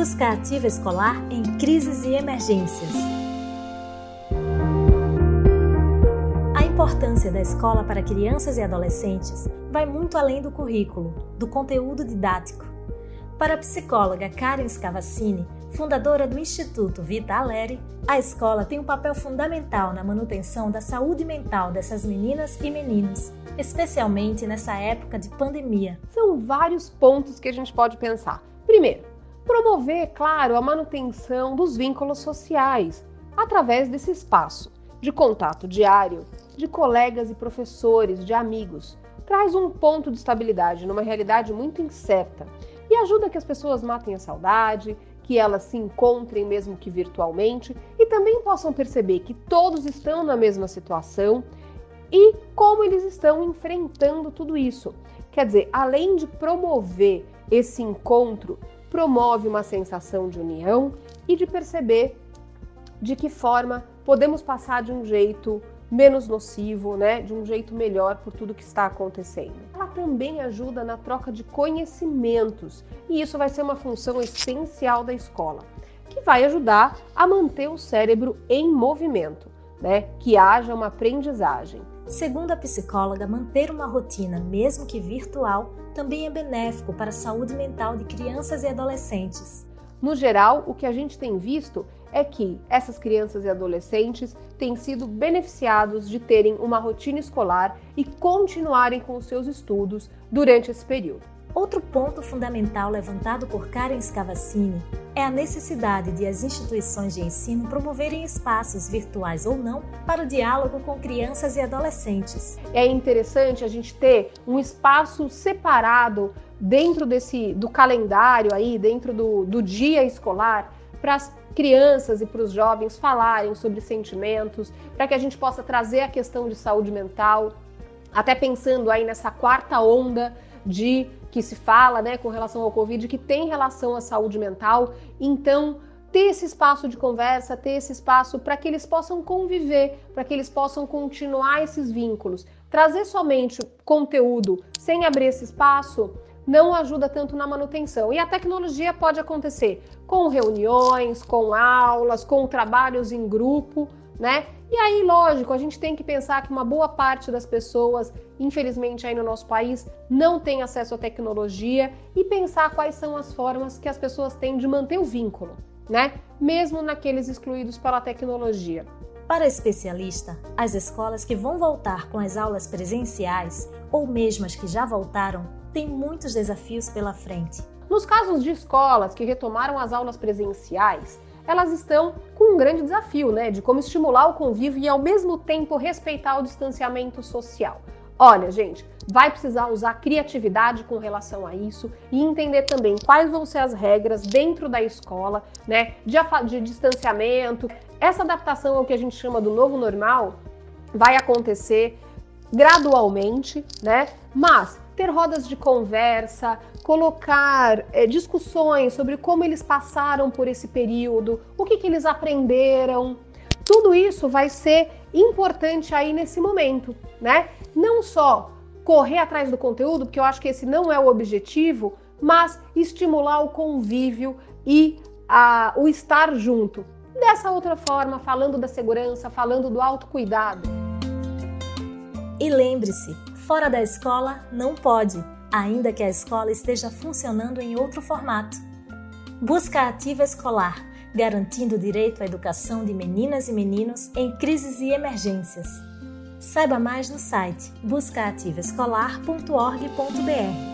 Busca ativa escolar em crises e emergências. A importância da escola para crianças e adolescentes vai muito além do currículo, do conteúdo didático. Para a psicóloga Karen Scavacini, fundadora do Instituto Vita Aleri, a escola tem um papel fundamental na manutenção da saúde mental dessas meninas e meninos, especialmente nessa época de pandemia. São vários pontos que a gente pode pensar. Primeiro, promover, claro, a manutenção dos vínculos sociais através desse espaço de contato diário de colegas e professores, de amigos. Traz um ponto de estabilidade numa realidade muito incerta e ajuda que as pessoas matem a saudade, que elas se encontrem mesmo que virtualmente e também possam perceber que todos estão na mesma situação e como eles estão enfrentando tudo isso. Quer dizer, além de promover esse encontro, promove uma sensação de união e de perceber de que forma podemos passar de um jeito menos nocivo, né, de um jeito melhor por tudo que está acontecendo. Ela também ajuda na troca de conhecimentos, e isso vai ser uma função essencial da escola, que vai ajudar a manter o cérebro em movimento, né, que haja uma aprendizagem. Segundo a psicóloga, manter uma rotina, mesmo que virtual, também é benéfico para a saúde mental de crianças e adolescentes. No geral, o que a gente tem visto é que essas crianças e adolescentes têm sido beneficiados de terem uma rotina escolar e continuarem com os seus estudos durante esse período. Outro ponto fundamental levantado por Karen Scavacini é a necessidade de as instituições de ensino promoverem espaços virtuais ou não para o diálogo com crianças e adolescentes. É interessante a gente ter um espaço separado dentro desse do calendário aí, dentro do, do dia escolar, para as crianças e para os jovens falarem sobre sentimentos, para que a gente possa trazer a questão de saúde mental, até pensando aí nessa quarta onda de que se fala, né, com relação ao Covid, que tem relação à saúde mental. Então, ter esse espaço de conversa, ter esse espaço para que eles possam conviver, para que eles possam continuar esses vínculos. Trazer somente conteúdo sem abrir esse espaço não ajuda tanto na manutenção. E a tecnologia pode acontecer com reuniões, com aulas, com trabalhos em grupo, né? E aí, lógico, a gente tem que pensar que uma boa parte das pessoas, infelizmente aí no nosso país, não tem acesso à tecnologia e pensar quais são as formas que as pessoas têm de manter o vínculo, né? Mesmo naqueles excluídos pela tecnologia. Para a especialista, as escolas que vão voltar com as aulas presenciais, ou mesmo as que já voltaram, tem muitos desafios pela frente. Nos casos de escolas que retomaram as aulas presenciais, elas estão com um grande desafio, né, de como estimular o convívio e ao mesmo tempo respeitar o distanciamento social. Olha, gente, vai precisar usar criatividade com relação a isso e entender também quais vão ser as regras dentro da escola, né, de, de distanciamento. Essa adaptação ao que a gente chama do novo normal vai acontecer gradualmente, né? Mas ter rodas de conversa, colocar é, discussões sobre como eles passaram por esse período, o que, que eles aprenderam. Tudo isso vai ser importante aí nesse momento, né? Não só correr atrás do conteúdo, porque eu acho que esse não é o objetivo, mas estimular o convívio e a, o estar junto. Dessa outra forma, falando da segurança, falando do autocuidado. E lembre-se, fora da escola não pode, ainda que a escola esteja funcionando em outro formato. Busca ativa escolar, garantindo o direito à educação de meninas e meninos em crises e emergências. Saiba mais no site buscaativaescolar.org.br.